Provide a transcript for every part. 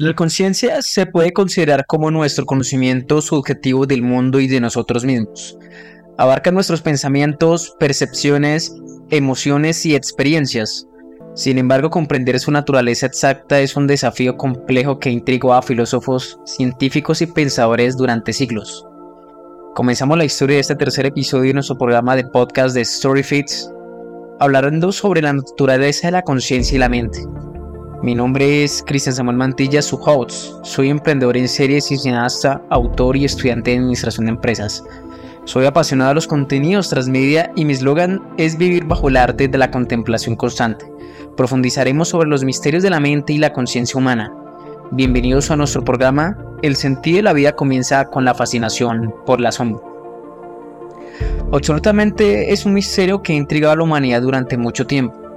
La conciencia se puede considerar como nuestro conocimiento subjetivo del mundo y de nosotros mismos. Abarca nuestros pensamientos, percepciones, emociones y experiencias. Sin embargo, comprender su naturaleza exacta es un desafío complejo que intrigó a filósofos, científicos y pensadores durante siglos. Comenzamos la historia de este tercer episodio de nuestro programa de podcast de Storyfits, hablando sobre la naturaleza de la conciencia y la mente. Mi nombre es Cristian Samuel Mantilla, su host. Soy emprendedor en series, cineasta, autor y estudiante de administración de empresas. Soy apasionado de los contenidos transmedia y mi eslogan es vivir bajo el arte de la contemplación constante. Profundizaremos sobre los misterios de la mente y la conciencia humana. Bienvenidos a nuestro programa. El sentido de la vida comienza con la fascinación por la sombra. Absolutamente es un misterio que ha intrigado a la humanidad durante mucho tiempo.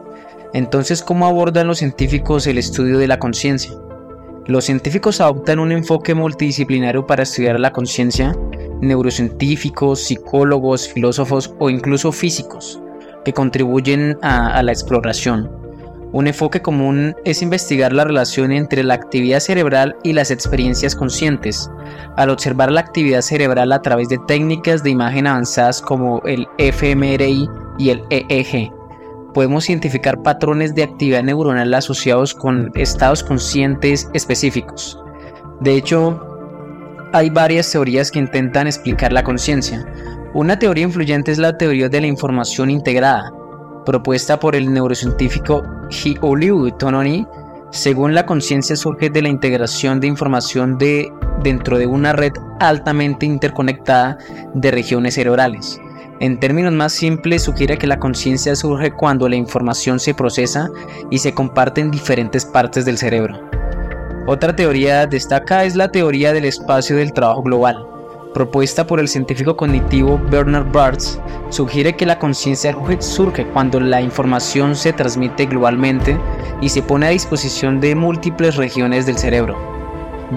Entonces, ¿cómo abordan los científicos el estudio de la conciencia? Los científicos adoptan un enfoque multidisciplinario para estudiar la conciencia, neurocientíficos, psicólogos, filósofos o incluso físicos, que contribuyen a, la exploración. Un enfoque común es investigar la relación entre la actividad cerebral y las experiencias conscientes, al observar la actividad cerebral a través de técnicas de imagen avanzadas como el fMRI y el EEG podemos identificar patrones de actividad neuronal asociados con estados conscientes específicos. De hecho, hay varias teorías que intentan explicar la conciencia. Una teoría influyente es la teoría de la información integrada, propuesta por el neurocientífico Hiyoliu Tononi. Según la conciencia surge de la integración de información de, dentro de una red altamente interconectada de regiones cerebrales. En términos más simples, sugiere que la conciencia surge cuando la información se procesa y se comparte en diferentes partes del cerebro. Otra teoría destaca es la teoría del espacio del trabajo global. Propuesta por el científico cognitivo Bernard Bartz, sugiere que la conciencia surge cuando la información se transmite globalmente y se pone a disposición de múltiples regiones del cerebro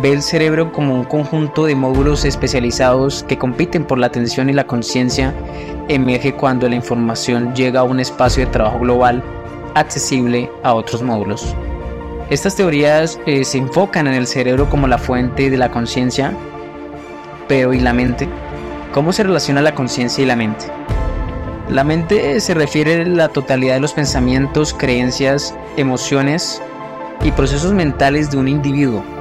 ve el cerebro como un conjunto de módulos especializados que compiten por la atención y la conciencia, emerge cuando la información llega a un espacio de trabajo global accesible a otros módulos. Estas teorías eh, se enfocan en el cerebro como la fuente de la conciencia, pero ¿y la mente? ¿Cómo se relaciona la conciencia y la mente? La mente se refiere a la totalidad de los pensamientos, creencias, emociones y procesos mentales de un individuo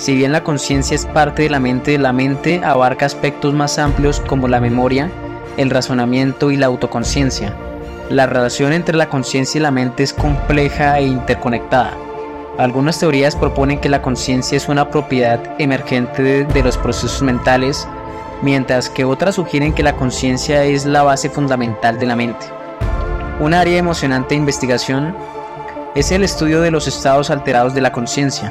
si bien la conciencia es parte de la mente, la mente abarca aspectos más amplios como la memoria, el razonamiento y la autoconciencia. La relación entre la conciencia y la mente es compleja e interconectada. Algunas teorías proponen que la conciencia es una propiedad emergente de, los procesos mentales, mientras que otras sugieren que la conciencia es la base fundamental de la mente. Un área emocionante de investigación es el estudio de los estados alterados de la conciencia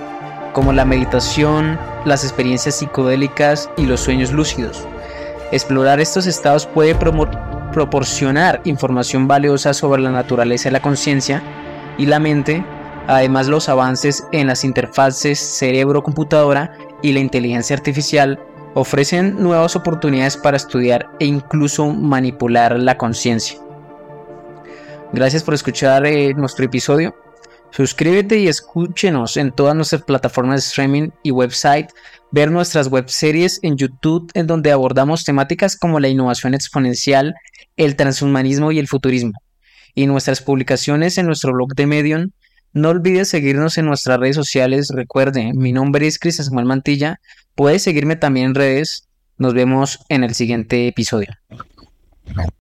como la meditación, las experiencias psicodélicas y los sueños lúcidos. Explorar estos estados puede proporcionar información valiosa sobre la naturaleza de la conciencia y la mente, además los avances en las interfaces cerebro-computadora y la inteligencia artificial ofrecen nuevas oportunidades para estudiar e incluso manipular la conciencia. Gracias por escuchar eh, nuestro episodio. Suscríbete y escúchenos en todas nuestras plataformas de streaming y website, ver nuestras webseries en YouTube en donde abordamos temáticas como la innovación exponencial, el transhumanismo y el futurismo, y nuestras publicaciones en nuestro blog de Medium. No olvides seguirnos en nuestras redes sociales. Recuerde, mi nombre es Cristian Samuel Mantilla. Puedes seguirme también en redes. Nos vemos en el siguiente episodio.